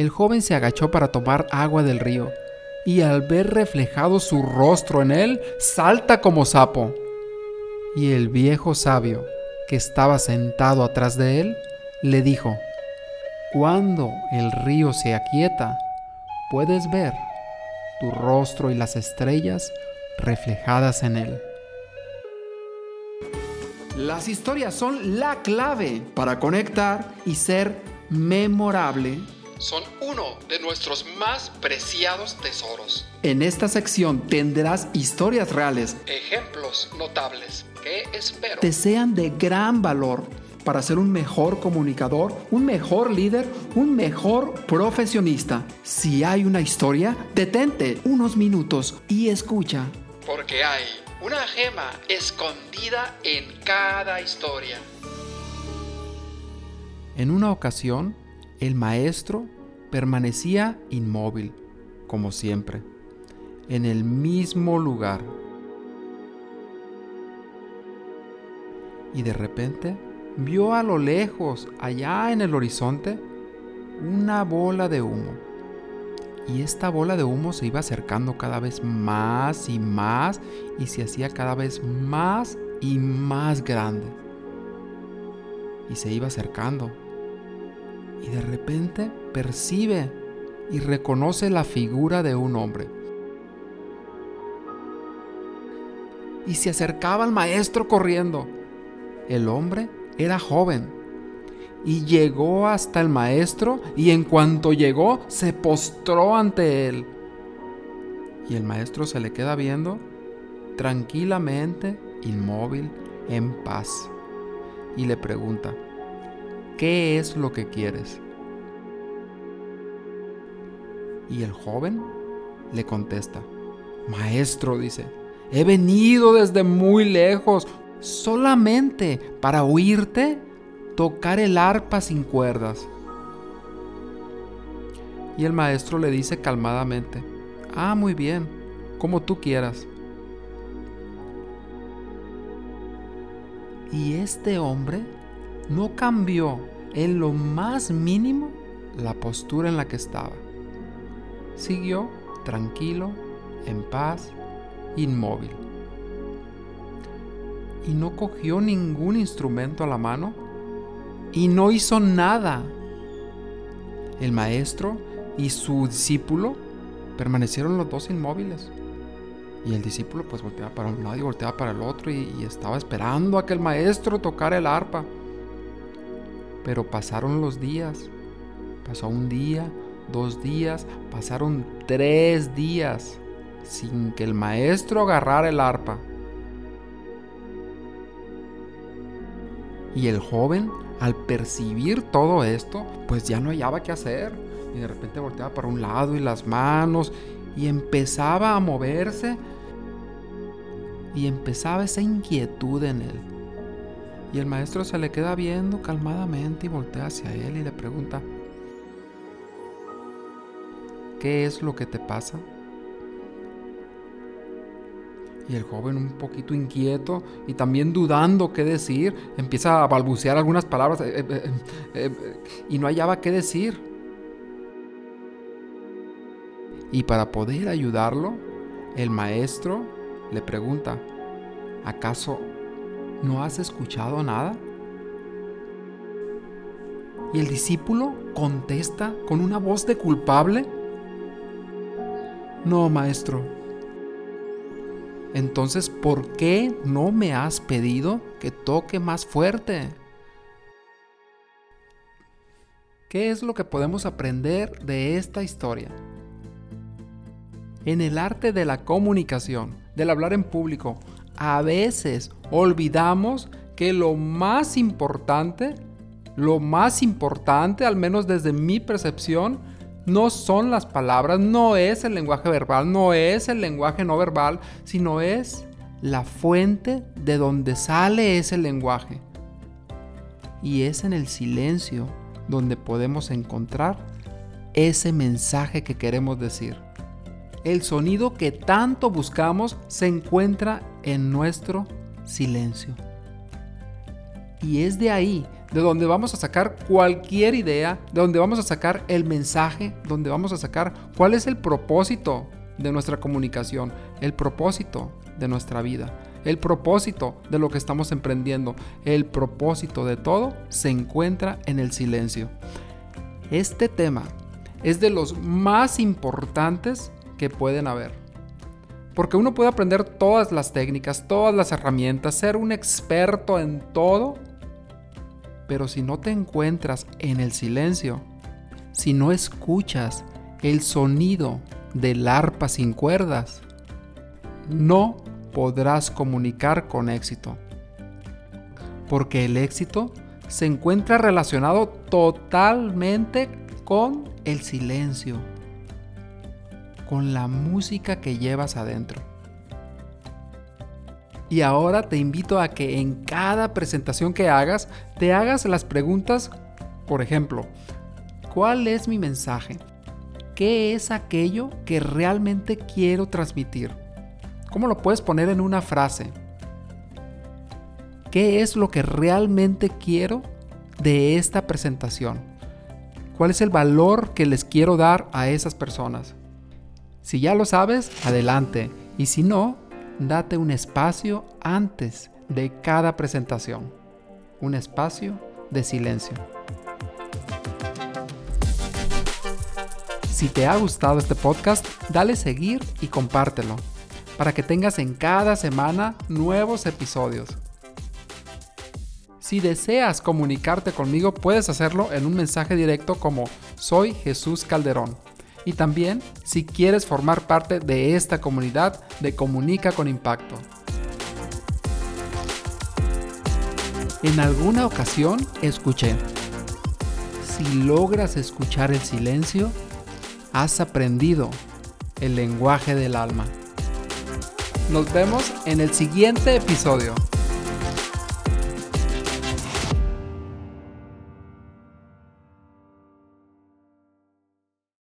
el joven se agachó para tomar agua del río, y al ver reflejado su rostro en él, salta como sapo. Y el viejo sabio, que estaba sentado atrás de él, le dijo, Cuando el río se aquieta, puedes ver tu rostro y las estrellas reflejadas en él. Las historias son la clave para conectar y ser memorable. Son uno de nuestros más preciados tesoros. En esta sección tendrás historias reales, Ejemplos notables que espero te sean de gran valor para ser un mejor comunicador, un mejor líder, un mejor profesionista. Si hay una historia, detente unos minutos y escucha. porque hay una gema escondida en cada historia. En una ocasión, el maestro permanecía inmóvil, como siempre, en el mismo lugar. Y de repente vio a lo lejos, allá en el horizonte, una bola de humo. Y esta bola de humo se iba acercando cada vez más y más y se hacía cada vez más y más grande. Y se iba acercando. Y de repente percibe y reconoce la figura de un hombre. Y se acercaba al maestro corriendo. El hombre era joven y llegó hasta el maestro y en cuanto llegó se postró ante él. Y el maestro se le queda viendo tranquilamente, inmóvil, en paz. Y le pregunta, ¿qué es lo que quieres? Y el joven le contesta, Maestro, dice, he venido desde muy lejos solamente para oírte tocar el arpa sin cuerdas. Y el maestro le dice calmadamente, ah, muy bien, como tú quieras. Y este hombre no cambió en lo más mínimo la postura en la que estaba. Siguió tranquilo, en paz, inmóvil. Y no cogió ningún instrumento a la mano y no hizo nada. El maestro y su discípulo permanecieron los dos inmóviles. Y el discípulo pues volteaba para un lado y volteaba para el otro y, estaba esperando a que el maestro tocara el arpa. Pero pasaron los días. Pasó un día, dos días, pasaron tres días sin que el maestro agarrara el arpa. Y el joven, al percibir todo esto, pues ya no hallaba qué hacer. Y de repente volteaba para un lado y las manos y empezaba a moverse. Y empezaba esa inquietud en él. Y el maestro se le queda viendo calmadamente y voltea hacia él y le pregunta, ¿qué es lo que te pasa? Y el joven, un poquito inquieto y también dudando qué decir, empieza a balbucear algunas palabras eh, eh, eh, y no hallaba qué decir. Y para poder ayudarlo, el maestro le pregunta, ¿acaso no has escuchado nada? Y el discípulo contesta con una voz de culpable, no, maestro, entonces, ¿por qué no me has pedido que toque más fuerte? ¿Qué es lo que podemos aprender de esta historia? En el arte de la comunicación, del hablar en público, a veces olvidamos que lo más importante, lo más importante, al menos desde mi percepción, no son las palabras, no es el lenguaje verbal, no es el lenguaje no verbal, sino es la fuente de donde sale ese lenguaje. Y es en el silencio donde podemos encontrar ese mensaje que queremos decir. El sonido que tanto buscamos se encuentra en nuestro silencio. Y es de ahí, de donde vamos a sacar cualquier idea, de donde vamos a sacar el mensaje, donde vamos a sacar cuál es el propósito de nuestra comunicación, el propósito de nuestra vida, el propósito de lo que estamos emprendiendo, el propósito de todo se encuentra en el silencio. Este tema es de los más importantes que pueden haber. Porque uno puede aprender todas las técnicas, todas las herramientas, ser un experto en todo, pero si no te encuentras en el silencio, si no escuchas el sonido del arpa sin cuerdas, no podrás comunicar con éxito. Porque el éxito se encuentra relacionado totalmente con el silencio, con la música que llevas adentro. Y ahora te invito a que en cada presentación que hagas, te hagas las preguntas, por ejemplo, ¿cuál es mi mensaje? ¿Qué es aquello que realmente quiero transmitir? ¿Cómo lo puedes poner en una frase? ¿Qué es lo que realmente quiero de esta presentación? ¿Cuál es el valor que les quiero dar a esas personas? Si ya lo sabes, adelante. Y si no, date un espacio antes de cada presentación. Un espacio de silencio. Si te ha gustado este podcast, dale seguir y compártelo para que tengas en cada semana nuevos episodios. Si deseas comunicarte conmigo, puedes hacerlo en un mensaje directo como Soy Jesús Calderón. Y también si quieres formar parte de esta comunidad de Comunica con Impacto. En alguna ocasión escuché, si logras escuchar el silencio, has aprendido el lenguaje del alma. Nos vemos en el siguiente episodio.